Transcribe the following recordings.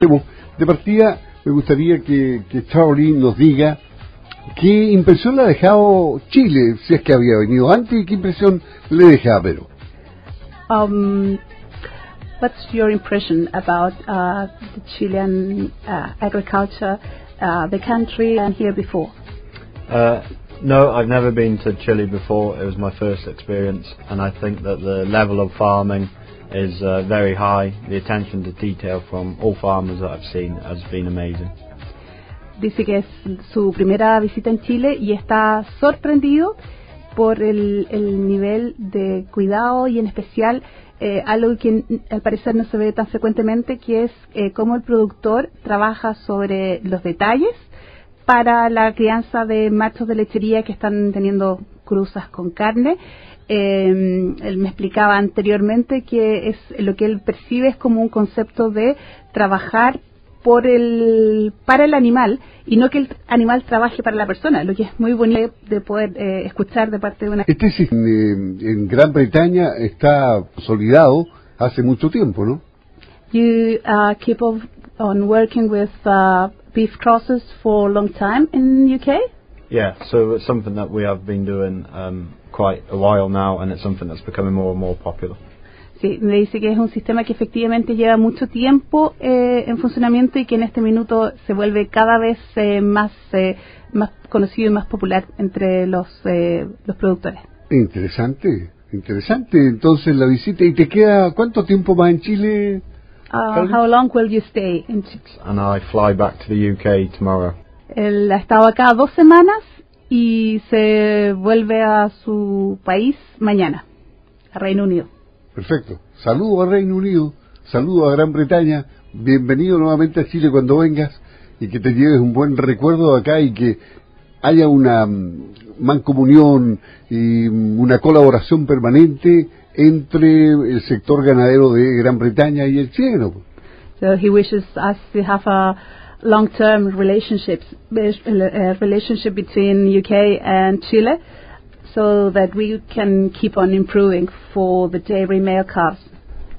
De partida, me gustaría que, que Charlie nos diga qué impresión le ha dejado Chile, si es que había venido antes, y qué impresión le deja a Perú. Um, what's your impression about uh, the Chilean uh, agriculture, uh, the country, and here before? Uh, no, I've never been to Chile before. It was my first experience, and I think that the level of farming is very high. The attention to detail from all farmers that I've seen has been amazing. Dice que es su primera visita en Chile y está sorprendido por el, el nivel de cuidado y en especial eh, algo que al parecer no se ve tan frecuentemente, que es eh, cómo el productor trabaja sobre los detalles para la crianza de machos de lechería que están teniendo cruzas con carne eh, él me explicaba anteriormente que es lo que él percibe es como un concepto de trabajar por el para el animal y no que el animal trabaje para la persona, lo que es muy bonito de poder eh, escuchar de parte de una. Este sistema en Gran Bretaña está consolidado hace mucho tiempo, ¿no? You uh, keep on working with uh, beef crosses for a long time in UK. Yeah, so it's something that we have been doing um, quite a while now, and it's something that's becoming more and more popular. Sí, me dice que es un sistema que efectivamente lleva mucho tiempo eh, en funcionamiento y que en este minuto se vuelve cada vez eh, más eh, más conocido y más popular entre los eh, los productores. Interesante, interesante. Entonces la visita y te queda cuánto tiempo más en Chile? Uh, how long will you stay in Chile? And I fly back to the UK tomorrow. Él ha estado acá dos semanas y se vuelve a su país mañana, a Reino Unido. Perfecto. Saludo a Reino Unido, saludo a Gran Bretaña, bienvenido nuevamente a Chile cuando vengas y que te lleves un buen recuerdo acá y que haya una mm, mancomunión y mm, una colaboración permanente entre el sector ganadero de Gran Bretaña y el chileno. So he wishes us to have a long-term relationships uh, relationship between UK and Chile, so that we can keep on improving for the dairy male calves.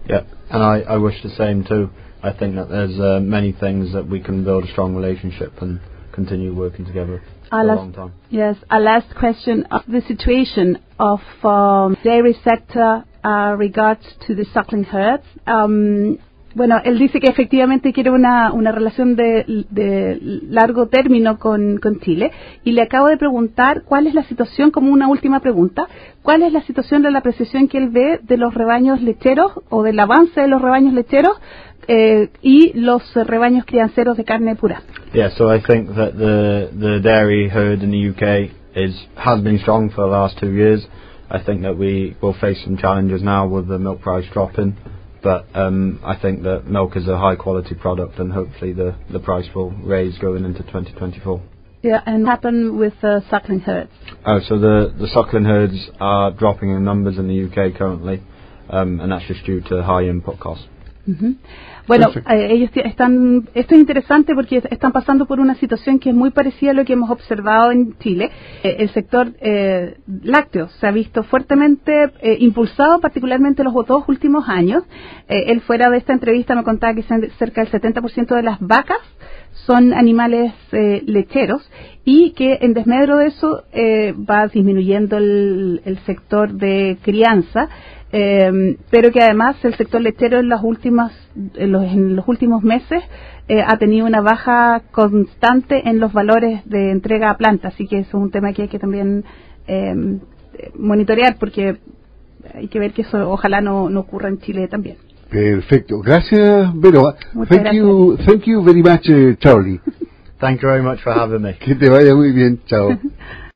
Yeah, and I, I wish the same too. I think that there's uh, many things that we can build a strong relationship and continue working together for a long time. Yes, a last question of the situation of um, dairy sector uh, regards to the suckling herds. Um, Bueno, él dice que efectivamente quiere una, una relación de, de largo término con, con, Chile y le acabo de preguntar cuál es la situación, como una última pregunta, cuál es la situación de la apreciación que él ve de los rebaños lecheros o del avance de los rebaños lecheros eh, y los rebaños crianceros de carne pura. Yeah, so I think that the, the dairy herd in the UK is, has been strong for the last two years. I think that we will face some challenges now with the milk price dropping. But um, I think that milk is a high quality product, and hopefully the, the price will raise going into 2024. Yeah, and happen with uh, suckling herds? Oh, so the, the suckling herds are dropping in numbers in the UK currently, um, and that's just due to high input costs. Bueno, eh, ellos están, esto es interesante porque están pasando por una situación que es muy parecida a lo que hemos observado en Chile. Eh, el sector eh, lácteo se ha visto fuertemente eh, impulsado, particularmente los dos últimos años. él fuera de esta entrevista me contaba que cerca del 70% de las vacas son animales lecheros y que en desmedro de eso va disminuyendo el, el sector de crianza eh, pero que además el sector lechero en las últimas en los, en los últimos meses eh, ha tenido una baja constante en los valores de entrega a planta, así que eso es un tema que hay que también eh, monitorear porque hay que ver que eso ojalá no, no ocurra en Chile también. Perfecto, gracias Vero. thank gracias. you, thank you very much, uh, Charlie. Thank you very much for having me. Que te vaya muy bien, chao.